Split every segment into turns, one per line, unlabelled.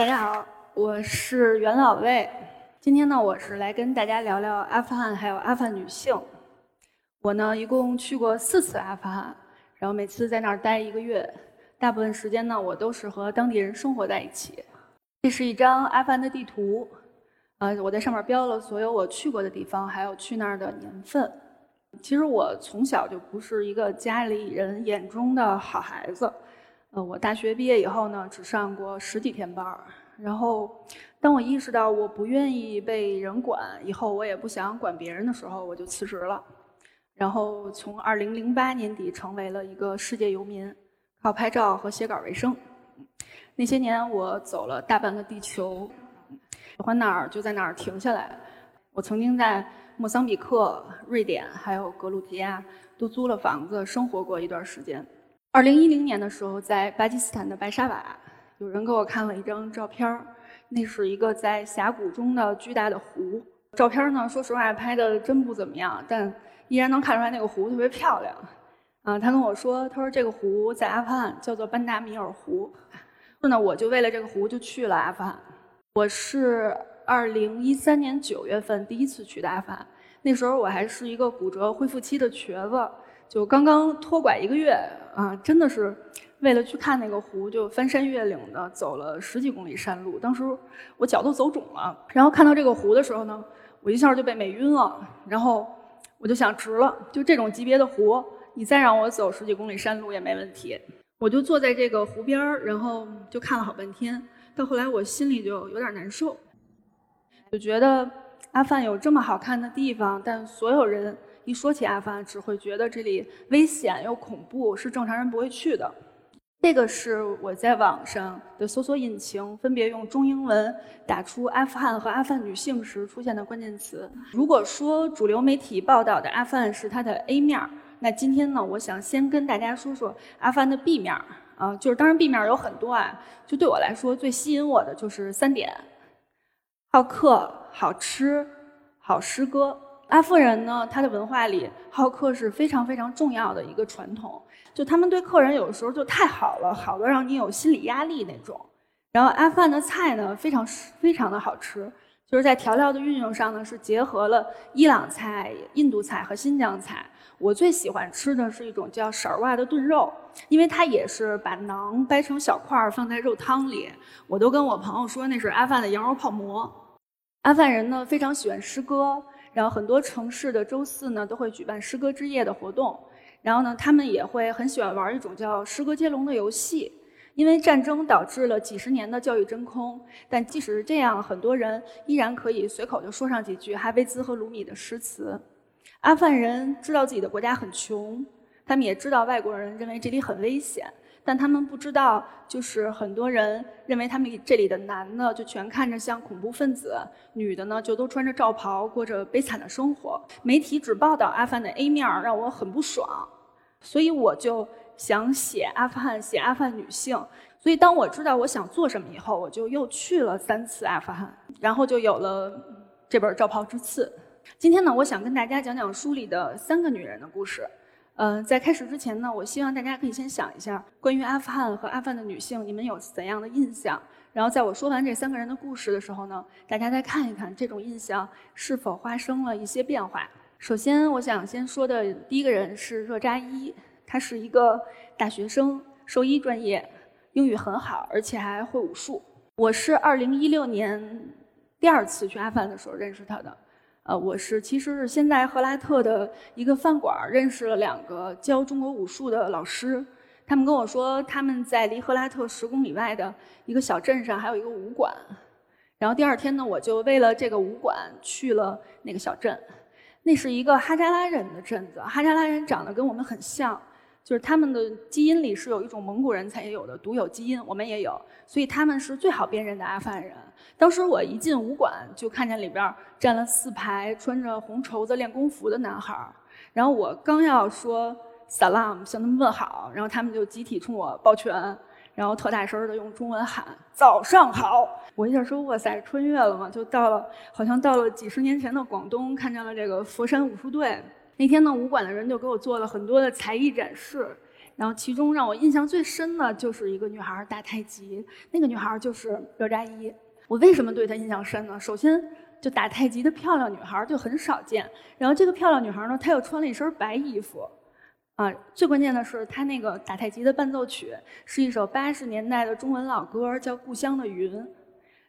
大家好，我是袁老魏。今天呢，我是来跟大家聊聊阿富汗还有阿富汗女性。我呢，一共去过四次阿富汗，然后每次在那儿待一个月，大部分时间呢，我都是和当地人生活在一起。这是一张阿富汗的地图，呃，我在上面标了所有我去过的地方，还有去那儿的年份。其实我从小就不是一个家里人眼中的好孩子。呃，我大学毕业以后呢，只上过十几天班儿。然后，当我意识到我不愿意被人管，以后我也不想管别人的时候，我就辞职了。然后从2008年底成为了一个世界游民，靠拍照和写稿为生。那些年我走了大半个地球，喜欢哪儿就在哪儿停下来。我曾经在莫桑比克、瑞典还有格鲁吉亚都租了房子生活过一段时间。2010年的时候，在巴基斯坦的白沙瓦。有人给我看了一张照片儿，那是一个在峡谷中的巨大的湖。照片呢，说实话拍的真不怎么样，但依然能看出来那个湖特别漂亮。啊，他跟我说，他说这个湖在阿富汗叫做班达米尔湖。那我就为了这个湖就去了阿富汗。我是2013年9月份第一次去的阿富汗，那时候我还是一个骨折恢复期的瘸子，就刚刚脱拐一个月啊，真的是。为了去看那个湖，就翻山越岭的走了十几公里山路。当时我脚都走肿了。然后看到这个湖的时候呢，我一下就被美晕了。然后我就想，值了，就这种级别的湖，你再让我走十几公里山路也没问题。我就坐在这个湖边儿，然后就看了好半天。到后来我心里就有点难受，就觉得阿富汗有这么好看的地方，但所有人一说起阿富汗，只会觉得这里危险又恐怖，是正常人不会去的。这个是我在网上的搜索引擎分别用中英文打出阿富汗和阿富汗女性时出现的关键词。如果说主流媒体报道的阿富汗是它的 A 面儿，那今天呢，我想先跟大家说说阿富汗的 B 面儿啊，就是当然 B 面有很多啊，就对我来说最吸引我的就是三点：好客、好吃、好诗歌。阿富人呢，他的文化里好客是非常非常重要的一个传统。就他们对客人有时候就太好了，好的让你有心理压力那种。然后阿富汗的菜呢，非常非常的好吃，就是在调料的运用上呢，是结合了伊朗菜、印度菜和新疆菜。我最喜欢吃的是一种叫勺儿的炖肉，因为它也是把馕掰成小块儿放在肉汤里。我都跟我朋友说那是阿富汗的羊肉泡馍。阿富汗人呢非常喜欢诗歌。然后很多城市的周四呢都会举办诗歌之夜的活动，然后呢他们也会很喜欢玩一种叫诗歌接龙的游戏。因为战争导致了几十年的教育真空，但即使是这样，很多人依然可以随口就说上几句哈维兹和鲁米的诗词。阿富汗人知道自己的国家很穷，他们也知道外国人认为这里很危险。但他们不知道，就是很多人认为他们这里的男的就全看着像恐怖分子，女的呢就都穿着罩袍过着悲惨的生活。媒体只报道阿富汗的 A 面儿，让我很不爽，所以我就想写阿富汗，写阿富汗女性。所以当我知道我想做什么以后，我就又去了三次阿富汗，然后就有了这本《罩袍之刺》。今天呢，我想跟大家讲讲书里的三个女人的故事。嗯，在开始之前呢，我希望大家可以先想一下，关于阿富汗和阿富汗的女性，你们有怎样的印象？然后在我说完这三个人的故事的时候呢，大家再看一看这种印象是否发生了一些变化。首先，我想先说的第一个人是热扎伊，她是一个大学生，兽医专业，英语很好，而且还会武术。我是2016年第二次去阿富汗的时候认识他的。呃，我是其实是先在赫拉特的一个饭馆认识了两个教中国武术的老师，他们跟我说他们在离赫拉特十公里外的一个小镇上还有一个武馆，然后第二天呢，我就为了这个武馆去了那个小镇，那是一个哈扎拉人的镇子，哈扎拉人长得跟我们很像。就是他们的基因里是有一种蒙古人才有的独有基因，我们也有，所以他们是最好辨认的阿富汗人。当时我一进武馆，就看见里边站了四排穿着红绸子练功服的男孩儿，然后我刚要说 salam 向他们问好，然后他们就集体冲我抱拳，然后特大声的用中文喊早上好。我一下说哇塞，穿越了嘛，就到了，好像到了几十年前的广东，看见了这个佛山武术队。那天呢，武馆的人就给我做了很多的才艺展示，然后其中让我印象最深的就是一个女孩打太极，那个女孩就是热扎伊。我为什么对她印象深呢？首先，就打太极的漂亮女孩就很少见。然后这个漂亮女孩呢，她又穿了一身白衣服。啊，最关键的是，她那个打太极的伴奏曲是一首八十年代的中文老歌，叫《故乡的云》。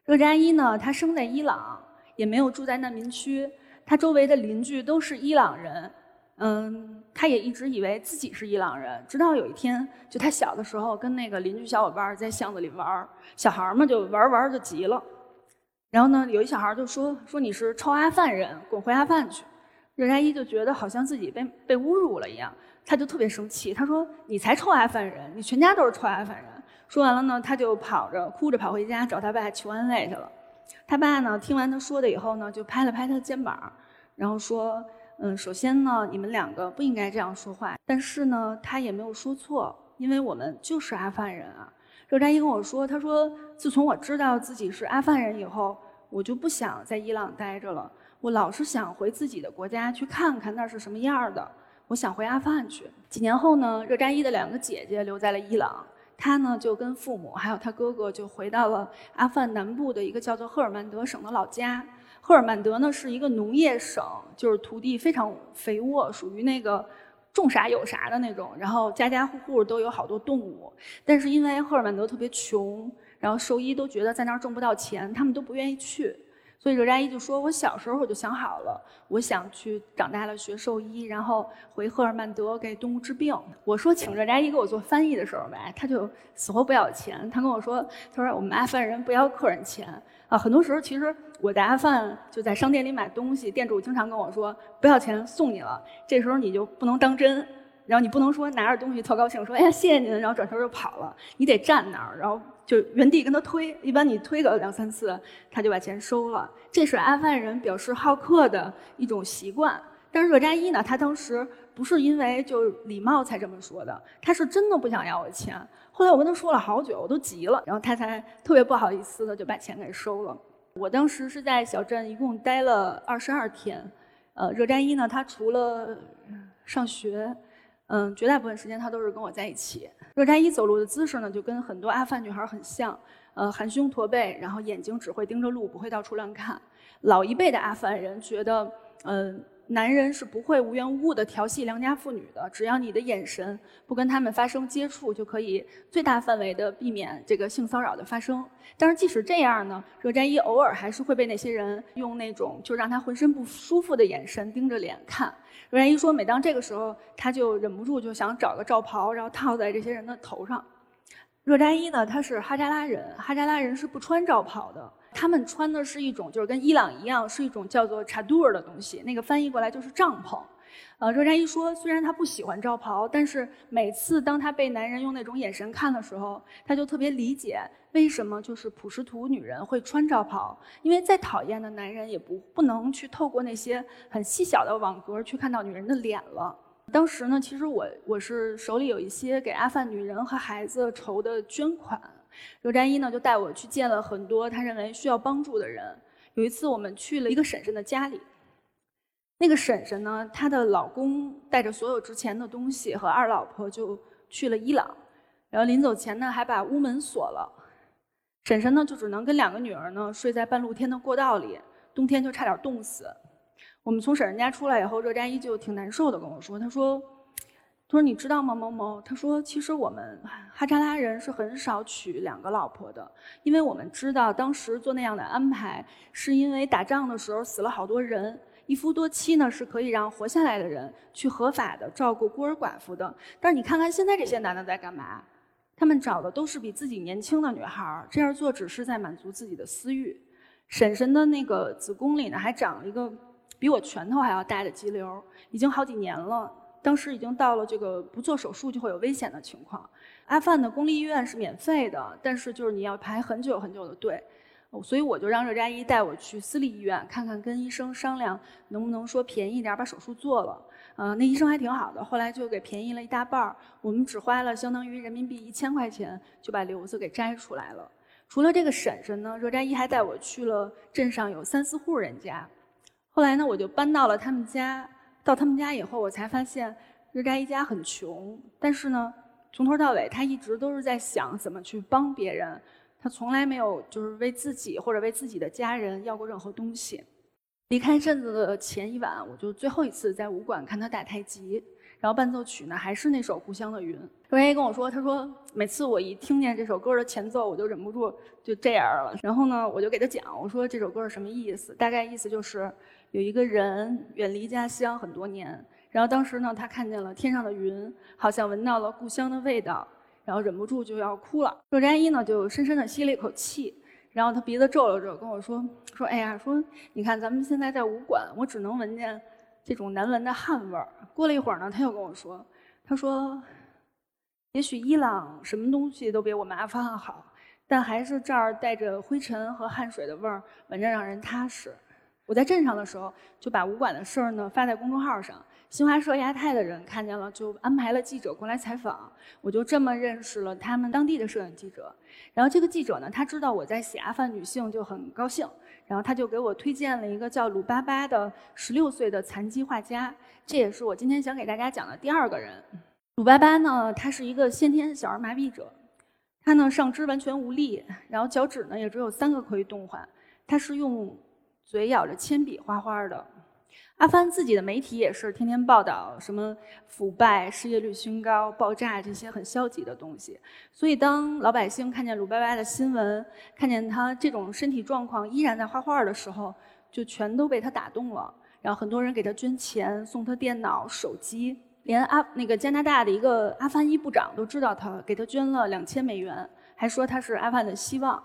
热扎伊呢，她生在伊朗，也没有住在难民区。她周围的邻居都是伊朗人。嗯，他也一直以为自己是伊朗人，直到有一天，就他小的时候跟那个邻居小伙伴在巷子里玩小孩嘛就玩玩就急了，然后呢，有一小孩就说说你是臭阿富汗人，滚回阿富汗去。热扎伊就觉得好像自己被被侮辱了一样，他就特别生气，他说你才臭阿富汗人，你全家都是臭阿富汗人。说完了呢，他就跑着哭着跑回家找他爸求安慰去了。他爸呢听完他说的以后呢，就拍了拍他的肩膀，然后说。嗯，首先呢，你们两个不应该这样说话。但是呢，他也没有说错，因为我们就是阿富汗人啊。热扎伊跟我说，他说，自从我知道自己是阿富汗人以后，我就不想在伊朗待着了。我老是想回自己的国家去看看那是什么样的。我想回阿富汗去。几年后呢，热扎伊的两个姐姐留在了伊朗，他呢就跟父母还有他哥哥就回到了阿富汗南部的一个叫做赫尔曼德省的老家。赫尔曼德呢是一个农业省，就是土地非常肥沃，属于那个种啥有啥的那种。然后家家户户都有好多动物，但是因为赫尔曼德特别穷，然后兽医都觉得在那儿挣不到钱，他们都不愿意去。所以热扎伊就说：“我小时候我就想好了，我想去长大了学兽医，然后回赫尔曼德给动物治病。”我说：“请热扎伊给我做翻译的时候呗，他就死活不要钱。他跟我说：‘他说我们阿富汗人不要客人钱啊。’很多时候其实我在阿富汗就在商店里买东西，店主经常跟我说不要钱送你了，这时候你就不能当真。”然后你不能说拿着东西特高兴说哎呀谢谢您，然后转头就跑了。你得站那儿，然后就原地跟他推。一般你推个两三次，他就把钱收了。这是阿富汗人表示好客的一种习惯。但是热扎伊呢，他当时不是因为就礼貌才这么说的，他是真的不想要我钱。后来我跟他说了好久，我都急了，然后他才特别不好意思的就把钱给收了。我当时是在小镇一共待了二十二天。呃，热扎伊呢，他除了上学。嗯，绝大部分时间他都是跟我在一起。热扎伊走路的姿势呢，就跟很多阿富汗女孩很像，呃，含胸驼背，然后眼睛只会盯着路，不会到处乱看。老一辈的阿富汗人觉得，嗯。男人是不会无缘无故的调戏良家妇女的，只要你的眼神不跟他们发生接触，就可以最大范围的避免这个性骚扰的发生。但是即使这样呢，热扎伊偶尔还是会被那些人用那种就让他浑身不舒服的眼神盯着脸看。热扎伊说，每当这个时候，他就忍不住就想找个罩袍，然后套在这些人的头上。热扎伊呢，他是哈扎拉人，哈扎拉人是不穿罩袍的。他们穿的是一种，就是跟伊朗一样，是一种叫做查杜尔的东西。那个翻译过来就是帐篷。呃，热扎伊说，虽然他不喜欢罩袍，但是每次当他被男人用那种眼神看的时候，他就特别理解为什么就是普什图女人会穿罩袍。因为再讨厌的男人也不不能去透过那些很细小的网格去看到女人的脸了。当时呢，其实我我是手里有一些给阿富汗女人和孩子筹的捐款。刘占一呢，就带我去见了很多他认为需要帮助的人。有一次，我们去了一个婶婶的家里，那个婶婶呢，她的老公带着所有值钱的东西和二老婆就去了伊朗，然后临走前呢，还把屋门锁了。婶婶呢，就只能跟两个女儿呢睡在半露天的过道里，冬天就差点冻死。我们从婶婶家出来以后，热扎依就挺难受的，跟我说，他说。他说：“你知道吗，某某？他说，其实我们哈扎拉人是很少娶两个老婆的，因为我们知道当时做那样的安排，是因为打仗的时候死了好多人，一夫多妻呢是可以让活下来的人去合法的照顾孤儿寡妇的。但是你看看现在这些男的在干嘛？他们找的都是比自己年轻的女孩儿，这样做只是在满足自己的私欲。婶婶的那个子宫里呢，还长了一个比我拳头还要大的肌瘤，已经好几年了。”当时已经到了这个不做手术就会有危险的情况。阿富汗的公立医院是免费的，但是就是你要排很久很久的队，所以我就让热扎伊带我去私立医院看看，跟医生商量能不能说便宜点把手术做了。呃，那医生还挺好的，后来就给便宜了一大半儿，我们只花了相当于人民币一千块钱就把瘤子给摘出来了。除了这个婶婶呢，热扎伊还带我去了镇上有三四户人家，后来呢我就搬到了他们家。到他们家以后，我才发现日干一家很穷，但是呢，从头到尾，他一直都是在想怎么去帮别人，他从来没有就是为自己或者为自己的家人要过任何东西。离开镇子的前一晚，我就最后一次在武馆看他打太极。然后伴奏曲呢，还是那首《故乡的云》。周爷跟我说，他说每次我一听见这首歌的前奏，我就忍不住就这样了。然后呢，我就给他讲，我说这首歌是什么意思？大概意思就是有一个人远离家乡很多年，然后当时呢，他看见了天上的云，好像闻到了故乡的味道，然后忍不住就要哭了。若扎伊呢，就深深地吸了一口气，然后他鼻子皱了皱，跟我说说，哎呀，说你看咱们现在在武馆，我只能闻见。这种难闻的汗味儿。过了一会儿呢，他又跟我说：“他说，也许伊朗什么东西都比我们阿富汗好，但还是这儿带着灰尘和汗水的味儿，闻着让人踏实。”我在镇上的时候，就把武馆的事儿呢发在公众号上。新华社亚太的人看见了，就安排了记者过来采访。我就这么认识了他们当地的摄影记者。然后这个记者呢，他知道我在写阿富汗女性，就很高兴。然后他就给我推荐了一个叫鲁巴巴的十六岁的残疾画家，这也是我今天想给大家讲的第二个人。鲁巴巴呢，他是一个先天小儿麻痹者，他呢上肢完全无力，然后脚趾呢也只有三个可以动换，他是用嘴咬着铅笔画画的。阿帆自己的媒体也是天天报道什么腐败、失业率新高、爆炸这些很消极的东西。所以，当老百姓看见鲁巴巴的新闻，看见他这种身体状况依然在画画的时候，就全都被他打动了。然后，很多人给他捐钱，送他电脑、手机，连阿那个加拿大的一个阿凡伊部长都知道他，给他捐了两千美元，还说他是阿凡的希望。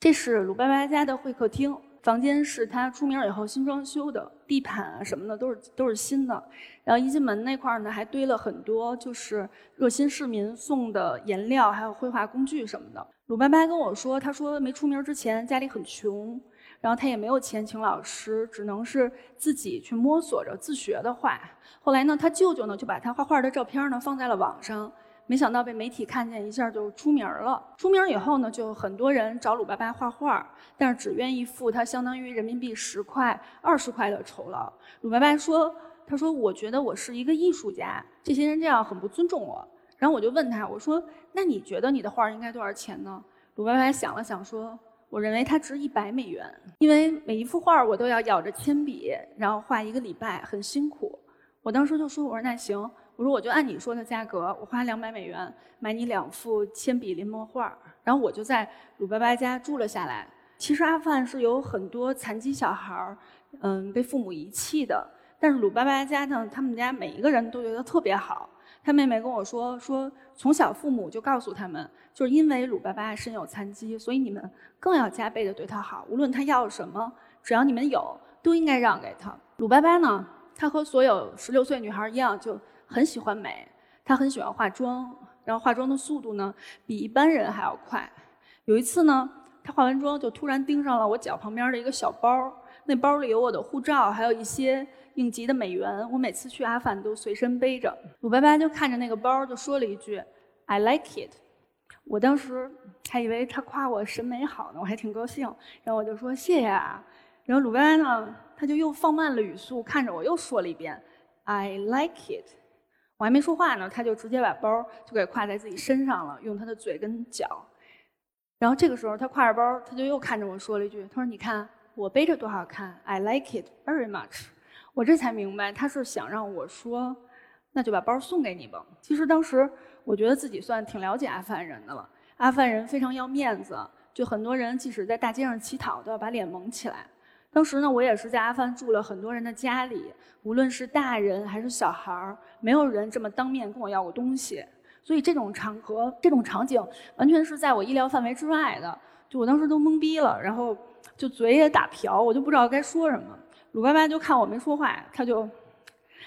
这是鲁巴巴家的会客厅。房间是他出名以后新装修的，地毯啊什么的都是都是新的。然后一进门那块儿呢，还堆了很多就是热心市民送的颜料，还有绘画工具什么的。鲁班巴跟我说，他说没出名之前家里很穷，然后他也没有钱请老师，只能是自己去摸索着自学的画。后来呢，他舅舅呢就把他画画的照片呢放在了网上。没想到被媒体看见，一下就出名了。出名以后呢，就很多人找鲁巴巴画画，但是只愿意付他相当于人民币十块、二十块的酬劳。鲁巴巴说：“他说我觉得我是一个艺术家，这些人这样很不尊重我。”然后我就问他：“我说那你觉得你的画应该多少钱呢？”鲁巴巴想了想说：“我认为它值一百美元，因为每一幅画我都要咬着铅笔，然后画一个礼拜，很辛苦。”我当时就说：“我说那行。”我说我就按你说的价格，我花两百美元买你两幅铅笔临摹画然后我就在鲁巴巴家住了下来。其实阿富汗是有很多残疾小孩儿，嗯，被父母遗弃的。但是鲁巴巴家呢，他们家每一个人都觉得特别好。他妹妹跟我说，说从小父母就告诉他们，就是因为鲁巴巴身有残疾，所以你们更要加倍的对他好。无论他要什么，只要你们有，都应该让给他。鲁巴巴呢，他和所有十六岁女孩一样，就。很喜欢美，她很喜欢化妆，然后化妆的速度呢比一般人还要快。有一次呢，她化完妆就突然盯上了我脚旁边的一个小包，那包里有我的护照，还有一些应急的美元。我每次去阿富汗都随身背着。鲁巴巴就看着那个包，就说了一句 “I like it”。我当时还以为他夸我审美好呢，我还挺高兴。然后我就说谢谢啊。然后鲁班呢，他就又放慢了语速，看着我又说了一遍 “I like it”。我还没说话呢，他就直接把包就给挎在自己身上了，用他的嘴跟脚。然后这个时候，他挎着包，他就又看着我说了一句：“他说你看我背着多好看，I like it very much。”我这才明白，他是想让我说：“那就把包送给你吧。”其实当时我觉得自己算挺了解阿富汗人的了。阿富汗人非常要面子，就很多人即使在大街上乞讨，都要把脸蒙起来。当时呢，我也是在阿富汗住了很多人的家里，无论是大人还是小孩儿，没有人这么当面跟我要过东西。所以这种场合、这种场景，完全是在我意料范围之外的。就我当时都懵逼了，然后就嘴也打瓢，我就不知道该说什么。鲁爸爸就看我没说话，他就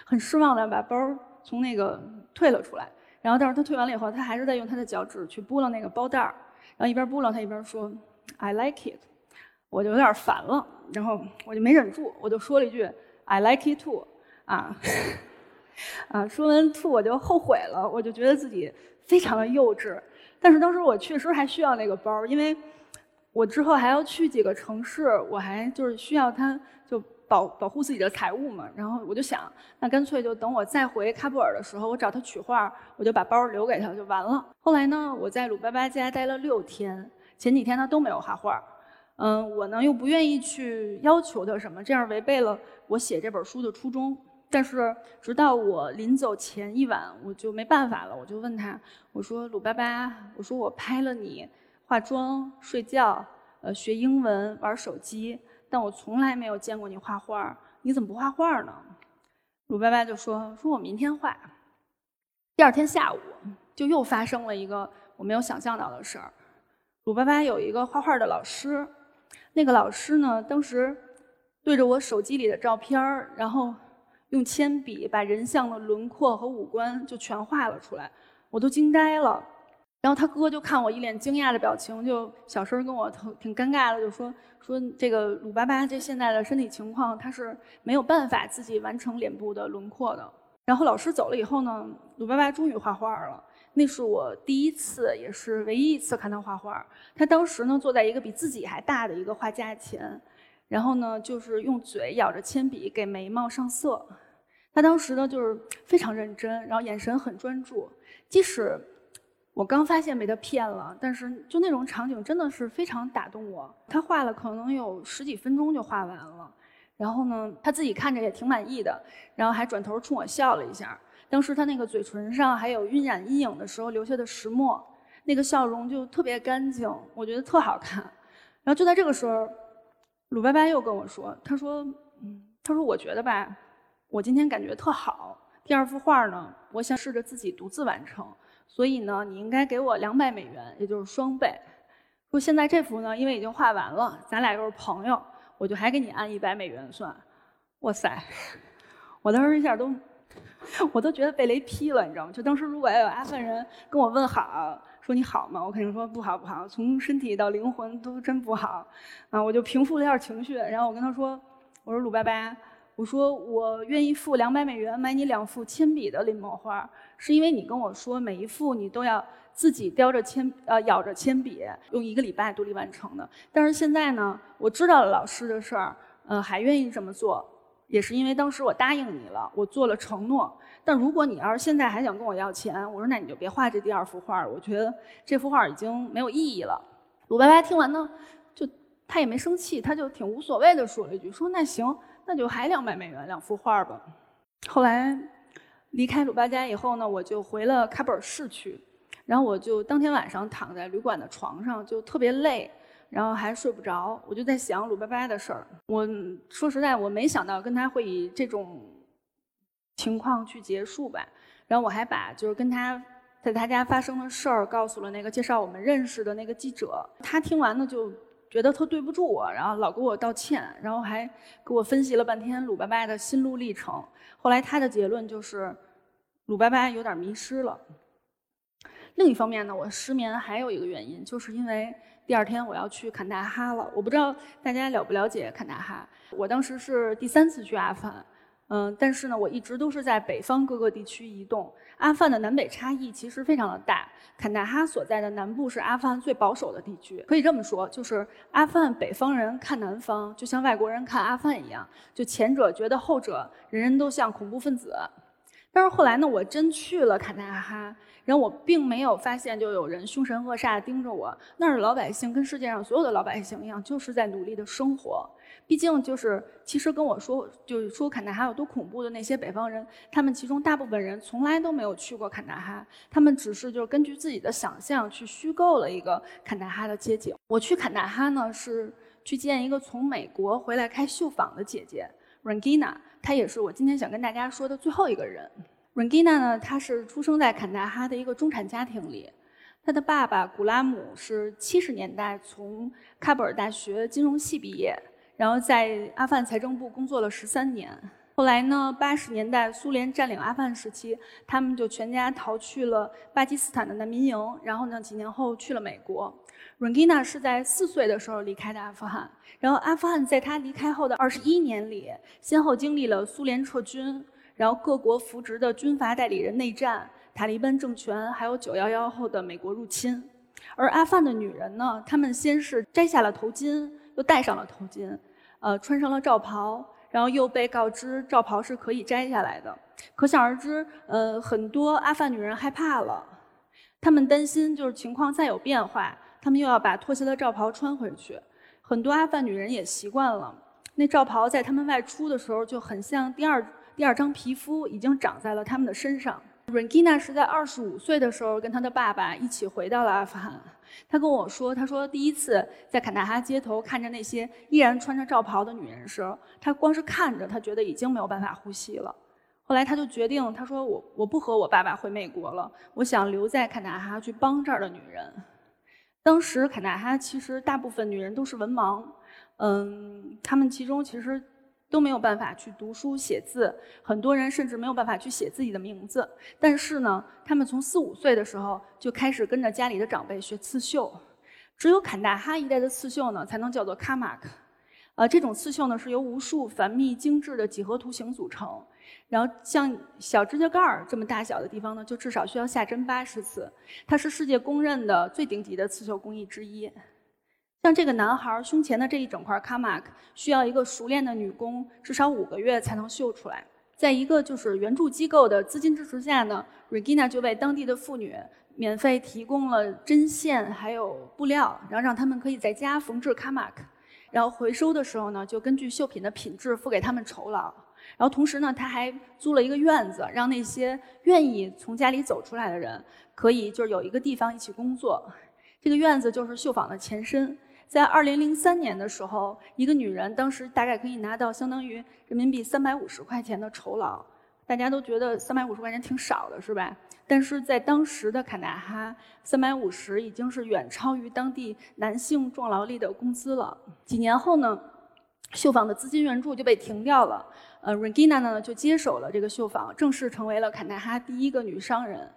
很失望的把包从那个退了出来。然后，但是他退完了以后，他还是在用他的脚趾去拨弄那个包袋儿，然后一边拨弄他一边说：“I like it。”我就有点烦了。然后我就没忍住，我就说了一句 "I like it too"，啊，啊，说完 "too" 我就后悔了，我就觉得自己非常的幼稚。但是当时我确实还需要那个包，因为我之后还要去几个城市，我还就是需要它就保保护自己的财物嘛。然后我就想，那干脆就等我再回喀布尔的时候，我找他取画，我就把包留给他就完了。后来呢，我在鲁巴巴家待了六天，前几天他都没有画画。嗯，我呢又不愿意去要求他什么，这样违背了我写这本书的初衷。但是直到我临走前一晚，我就没办法了，我就问他，我说鲁巴巴，我说我拍了你化妆、睡觉、呃学英文、玩手机，但我从来没有见过你画画，你怎么不画画呢？鲁巴巴就说，说我明天画。第二天下午就又发生了一个我没有想象到的事儿，鲁巴巴有一个画画的老师。那个老师呢，当时对着我手机里的照片儿，然后用铅笔把人像的轮廓和五官就全画了出来，我都惊呆了。然后他哥就看我一脸惊讶的表情，就小声跟我挺尴尬的，就说说这个鲁巴巴这现在的身体情况，他是没有办法自己完成脸部的轮廓的。然后老师走了以后呢，鲁巴巴终于画画了。那是我第一次，也是唯一一次看他画画。他当时呢，坐在一个比自己还大的一个画架前，然后呢，就是用嘴咬着铅笔给眉毛上色。他当时呢，就是非常认真，然后眼神很专注。即使我刚发现被他骗了，但是就那种场景真的是非常打动我。他画了可能有十几分钟就画完了，然后呢，他自己看着也挺满意的，然后还转头冲我笑了一下。当时他那个嘴唇上还有晕染阴影的时候留下的石墨，那个笑容就特别干净，我觉得特好看。然后就在这个时候，鲁拜拜又跟我说：“他说，嗯，他说我觉得吧，我今天感觉特好。第二幅画呢，我想试着自己独自完成，所以呢，你应该给我两百美元，也就是双倍。说现在这幅呢，因为已经画完了，咱俩又是朋友，我就还给你按一百美元算。哇塞，我当时一下都。” 我都觉得被雷劈了，你知道吗？就当时如果要有阿富汗人跟我问好，说你好吗？我肯定说不好不好，从身体到灵魂都真不好，啊，我就平复了一下情绪，然后我跟他说，我说鲁拜拜，我说我愿意付两百美元买你两幅铅笔的临摹画，是因为你跟我说每一幅你都要自己叼着铅呃咬着铅笔，用一个礼拜独立完成的。但是现在呢，我知道了老师的事儿，呃，还愿意这么做。也是因为当时我答应你了，我做了承诺。但如果你要是现在还想跟我要钱，我说那你就别画这第二幅画了。我觉得这幅画已经没有意义了。鲁白白听完呢，就他也没生气，他就挺无所谓的说了一句：“说那行，那就还两百美元两幅画吧。”后来离开鲁巴家以后呢，我就回了喀布尔市区，然后我就当天晚上躺在旅馆的床上，就特别累。然后还睡不着，我就在想鲁拜拜的事儿。我说实在，我没想到跟他会以这种情况去结束吧。然后我还把就是跟他在他家发生的事儿告诉了那个介绍我们认识的那个记者。他听完呢，就觉得特对不住我，然后老给我道歉，然后还给我分析了半天鲁拜拜的心路历程。后来他的结论就是鲁拜拜有点迷失了。另一方面呢，我失眠还有一个原因，就是因为。第二天我要去坎大哈了，我不知道大家了不了解坎大哈。我当时是第三次去阿富汗，嗯，但是呢，我一直都是在北方各个地区移动。阿富汗的南北差异其实非常的大，坎大哈所在的南部是阿富汗最保守的地区，可以这么说，就是阿富汗北方人看南方，就像外国人看阿富汗一样，就前者觉得后者人人都像恐怖分子。但是后来呢，我真去了坎大哈。然后我并没有发现，就有人凶神恶煞盯着我。那儿的老百姓跟世界上所有的老百姓一样，就是在努力的生活。毕竟，就是其实跟我说，就是说坎大哈有多恐怖的那些北方人，他们其中大部分人从来都没有去过坎大哈，他们只是就是根据自己的想象去虚构了一个坎大哈的街景。我去坎大哈呢，是去见一个从美国回来开绣坊的姐姐 Rangina，他也是我今天想跟大家说的最后一个人。Rangina 呢，他是出生在坎大哈的一个中产家庭里。他的爸爸古拉姆是七十年代从喀布尔大学金融系毕业，然后在阿富汗财政部工作了十三年。后来呢，八十年代苏联占领阿富汗时期，他们就全家逃去了巴基斯坦的难民营。然后呢，几年后去了美国。Rangina 是在四岁的时候离开的阿富汗。然后阿富汗在他离开后的二十一年里，先后经历了苏联撤军。然后各国扶植的军阀代理人内战、塔利班政权，还有九幺幺后的美国入侵。而阿富汗的女人呢，她们先是摘下了头巾，又戴上了头巾，呃，穿上了罩袍，然后又被告知罩袍是可以摘下来的。可想而知，呃，很多阿富汗女人害怕了，她们担心就是情况再有变化，她们又要把脱下的罩袍穿回去。很多阿富汗女人也习惯了，那罩袍在她们外出的时候就很像第二第二张皮肤，已经长在了她们的身上。Rangina 是在二十五岁的时候跟她的爸爸一起回到了阿富汗。他跟我说，他说第一次在坎大哈街头看着那些依然穿着罩袍的女人时，他光是看着，他觉得已经没有办法呼吸了。后来他就决定，他说我我不和我爸爸回美国了，我想留在坎大哈去帮这儿的女人。当时坎大哈其实大部分女人都是文盲，嗯，她们其中其实都没有办法去读书写字，很多人甚至没有办法去写自己的名字。但是呢，他们从四五岁的时候就开始跟着家里的长辈学刺绣，只有坎大哈一带的刺绣呢，才能叫做卡马克。呃，这种刺绣呢是由无数繁密精致的几何图形组成。然后像小指甲盖儿这么大小的地方呢，就至少需要下针八十次。它是世界公认的最顶级的刺绣工艺之一。像这个男孩胸前的这一整块卡玛克，需要一个熟练的女工至少五个月才能绣出来。在一个就是援助机构的资金支持下呢，Regina 就为当地的妇女免费提供了针线还有布料，然后让他们可以在家缝制卡玛克。然后回收的时候呢，就根据绣品的品质付给他们酬劳。然后同时呢，他还租了一个院子，让那些愿意从家里走出来的人，可以就是有一个地方一起工作。这个院子就是绣坊的前身。在二零零三年的时候，一个女人当时大概可以拿到相当于人民币三百五十块钱的酬劳。大家都觉得三百五十块钱挺少的，是吧？但是在当时的坎大哈，三百五十已经是远超于当地男性重劳力的工资了。几年后呢，绣坊的资金援助就被停掉了。呃，Regina 呢就接手了这个绣坊，正式成为了坎大哈第一个女商人。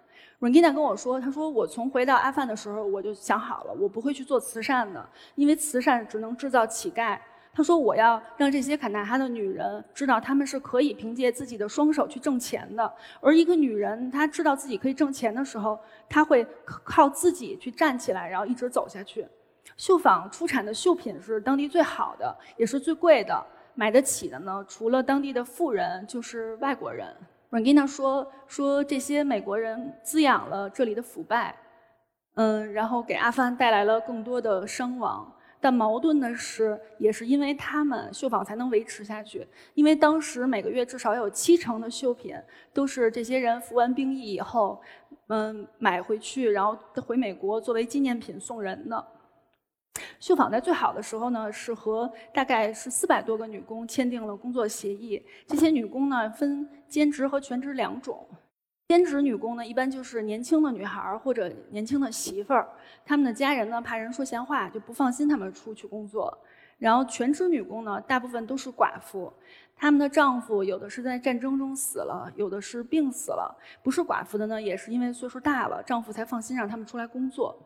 Regina 跟我说，她说我从回到阿富汗的时候，我就想好了，我不会去做慈善的，因为慈善只能制造乞丐。她说我要让这些坎大哈的女人知道，她们是可以凭借自己的双手去挣钱的。而一个女人，她知道自己可以挣钱的时候，她会靠自己去站起来，然后一直走下去。绣坊出产的绣品是当地最好的，也是最贵的。买得起的呢，除了当地的富人，就是外国人。Rangina 说说这些美国人滋养了这里的腐败，嗯，然后给阿富汗带来了更多的伤亡。但矛盾的是，也是因为他们绣坊才能维持下去。因为当时每个月至少有七成的绣品都是这些人服完兵役以后，嗯，买回去，然后回美国作为纪念品送人的。绣坊在最好的时候呢，是和大概是四百多个女工签订了工作协议。这些女工呢，分兼职和全职两种。兼职女工呢，一般就是年轻的女孩儿或者年轻的媳妇儿，她们的家人呢怕人说闲话，就不放心她们出去工作。然后全职女工呢，大部分都是寡妇，她们的丈夫有的是在战争中死了，有的是病死了。不是寡妇的呢，也是因为岁数大了，丈夫才放心让她们出来工作。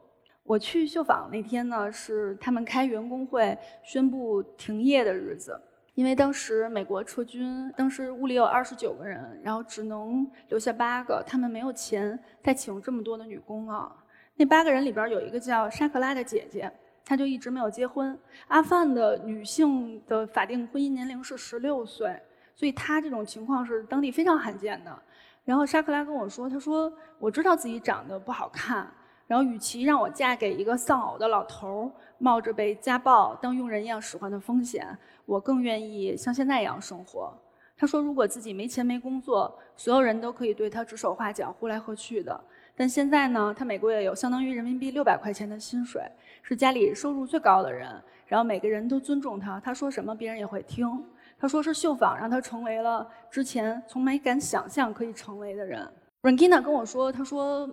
我去绣坊那天呢，是他们开员工会宣布停业的日子，因为当时美国撤军，当时屋里有二十九个人，然后只能留下八个，他们没有钱再请这么多的女工了。那八个人里边有一个叫沙克拉的姐姐，她就一直没有结婚。阿富汗的女性的法定婚姻年龄是十六岁，所以她这种情况是当地非常罕见的。然后沙克拉跟我说，她说我知道自己长得不好看。然后，与其让我嫁给一个丧偶的老头儿，冒着被家暴、当佣人一样使唤的风险，我更愿意像现在一样生活。他说，如果自己没钱没工作，所有人都可以对他指手画脚、呼来喝去的。但现在呢，他每个月有相当于人民币六百块钱的薪水，是家里收入最高的人。然后每个人都尊重他，他说什么别人也会听。他说是绣坊让他成为了之前从没敢想象可以成为的人。Rangina 跟我说，他说，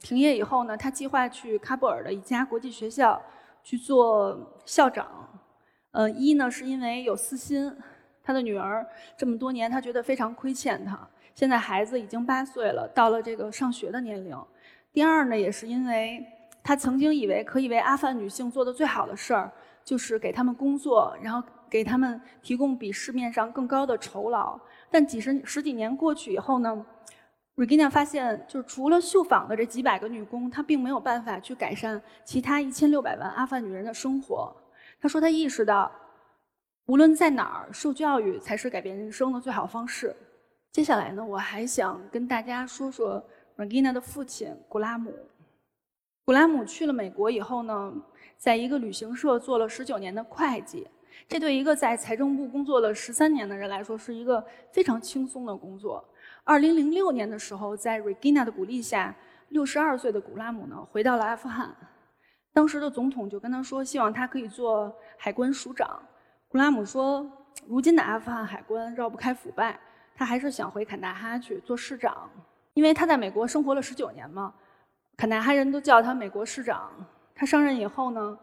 停业以后呢，他计划去喀布尔的一家国际学校去做校长。呃，一呢是因为有私心，他的女儿这么多年他觉得非常亏欠他，现在孩子已经八岁了，到了这个上学的年龄。第二呢，也是因为他曾经以为可以为阿富汗女性做的最好的事儿，就是给他们工作，然后给他们提供比市面上更高的酬劳。但几十十几年过去以后呢？Regina 发现，就是除了绣坊的这几百个女工，她并没有办法去改善其他一千六百万阿富汗女人的生活。她说，她意识到，无论在哪儿受教育才是改变人生的最好方式。接下来呢，我还想跟大家说说 Regina 的父亲古拉姆。古拉姆去了美国以后呢，在一个旅行社做了十九年的会计。这对一个在财政部工作了十三年的人来说，是一个非常轻松的工作。二零零六年的时候，在 Regina 的鼓励下，六十二岁的古拉姆呢回到了阿富汗。当时的总统就跟他说，希望他可以做海关署长。古拉姆说，如今的阿富汗海关绕不开腐败，他还是想回坎大哈去做市长，因为他在美国生活了十九年嘛。坎大哈人都叫他美国市长。他上任以后呢，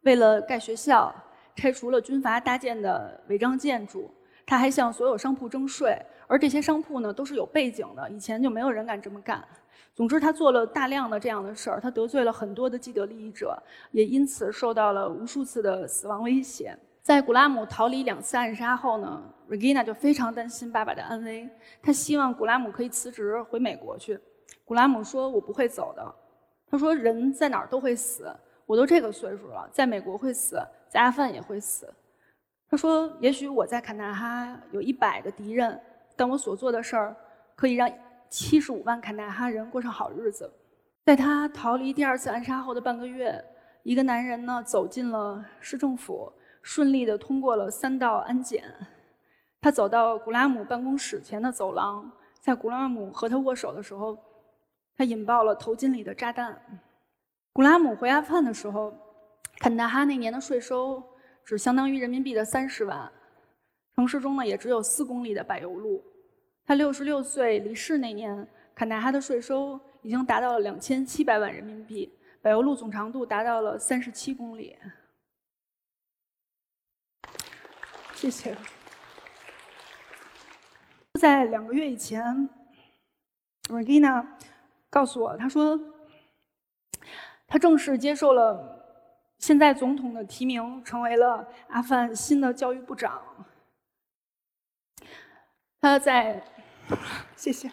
为了盖学校。拆除了军阀搭建的违章建筑，他还向所有商铺征税，而这些商铺呢都是有背景的，以前就没有人敢这么干。总之，他做了大量的这样的事儿，他得罪了很多的既得利益者，也因此受到了无数次的死亡威胁。在古拉姆逃离两次暗杀后呢，Regina 就非常担心爸爸的安危，他希望古拉姆可以辞职回美国去。古拉姆说：“我不会走的。”他说：“人在哪儿都会死，我都这个岁数了，在美国会死。”在阿富汗也会死。他说：“也许我在坎大哈有一百个敌人，但我所做的事儿可以让七十五万坎大哈人过上好日子。”在他逃离第二次暗杀后的半个月，一个男人呢走进了市政府，顺利地通过了三道安检。他走到古拉姆办公室前的走廊，在古拉姆和他握手的时候，他引爆了头巾里的炸弹。古拉姆回阿富汗的时候。坎大哈那年的税收只相当于人民币的三十万，城市中呢也只有四公里的柏油路。他六十六岁离世那年，坎大哈的税收已经达到了两千七百万人民币，柏油路总长度达到了三十七公里。谢谢。在两个月以前，Regina 告诉我，他说他正式接受了。现在总统的提名成为了阿富汗新的教育部长。他在，谢谢。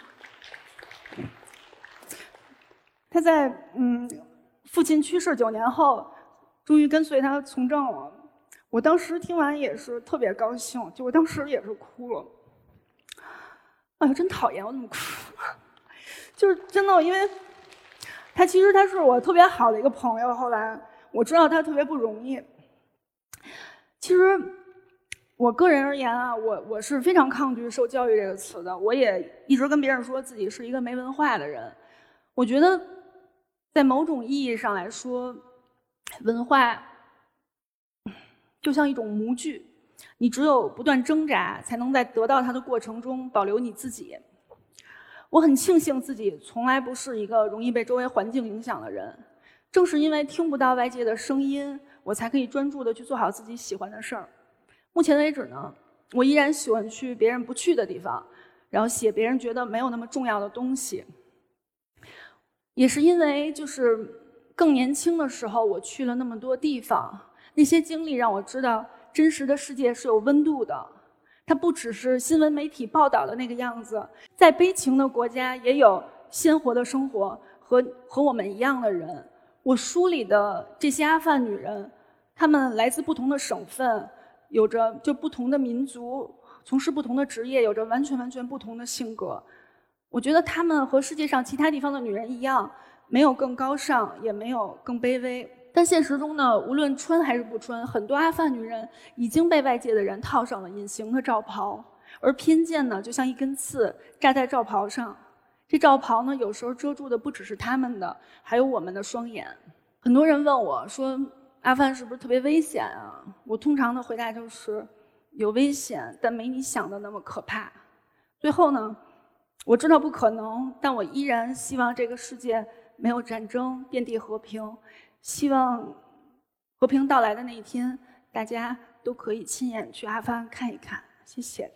他在嗯，父亲去世九年后，终于跟随他从政了。我当时听完也是特别高兴，就我当时也是哭了。哎呦，真讨厌，我怎么哭？就是真的，因为他其实他是我特别好的一个朋友，后来。我知道他特别不容易。其实，我个人而言啊，我我是非常抗拒“受教育”这个词的。我也一直跟别人说自己是一个没文化的人。我觉得，在某种意义上来说，文化就像一种模具，你只有不断挣扎，才能在得到它的过程中保留你自己。我很庆幸自己从来不是一个容易被周围环境影响的人。正是因为听不到外界的声音，我才可以专注的去做好自己喜欢的事儿。目前为止呢，我依然喜欢去别人不去的地方，然后写别人觉得没有那么重要的东西。也是因为就是更年轻的时候，我去了那么多地方，那些经历让我知道，真实的世界是有温度的。它不只是新闻媒体报道的那个样子，在悲情的国家也有鲜活的生活和和我们一样的人。我书里的这些阿富汗女人，她们来自不同的省份，有着就不同的民族，从事不同的职业，有着完全完全不同的性格。我觉得她们和世界上其他地方的女人一样，没有更高尚，也没有更卑微。但现实中呢，无论穿还是不穿，很多阿富汗女人已经被外界的人套上了隐形的罩袍，而偏见呢，就像一根刺扎在罩袍上。这罩袍呢，有时候遮住的不只是他们的，还有我们的双眼。很多人问我说：“阿富汗是不是特别危险啊？”我通常的回答就是：有危险，但没你想的那么可怕。最后呢，我知道不可能，但我依然希望这个世界没有战争，遍地和平。希望和平到来的那一天，大家都可以亲眼去阿富汗看一看。谢谢。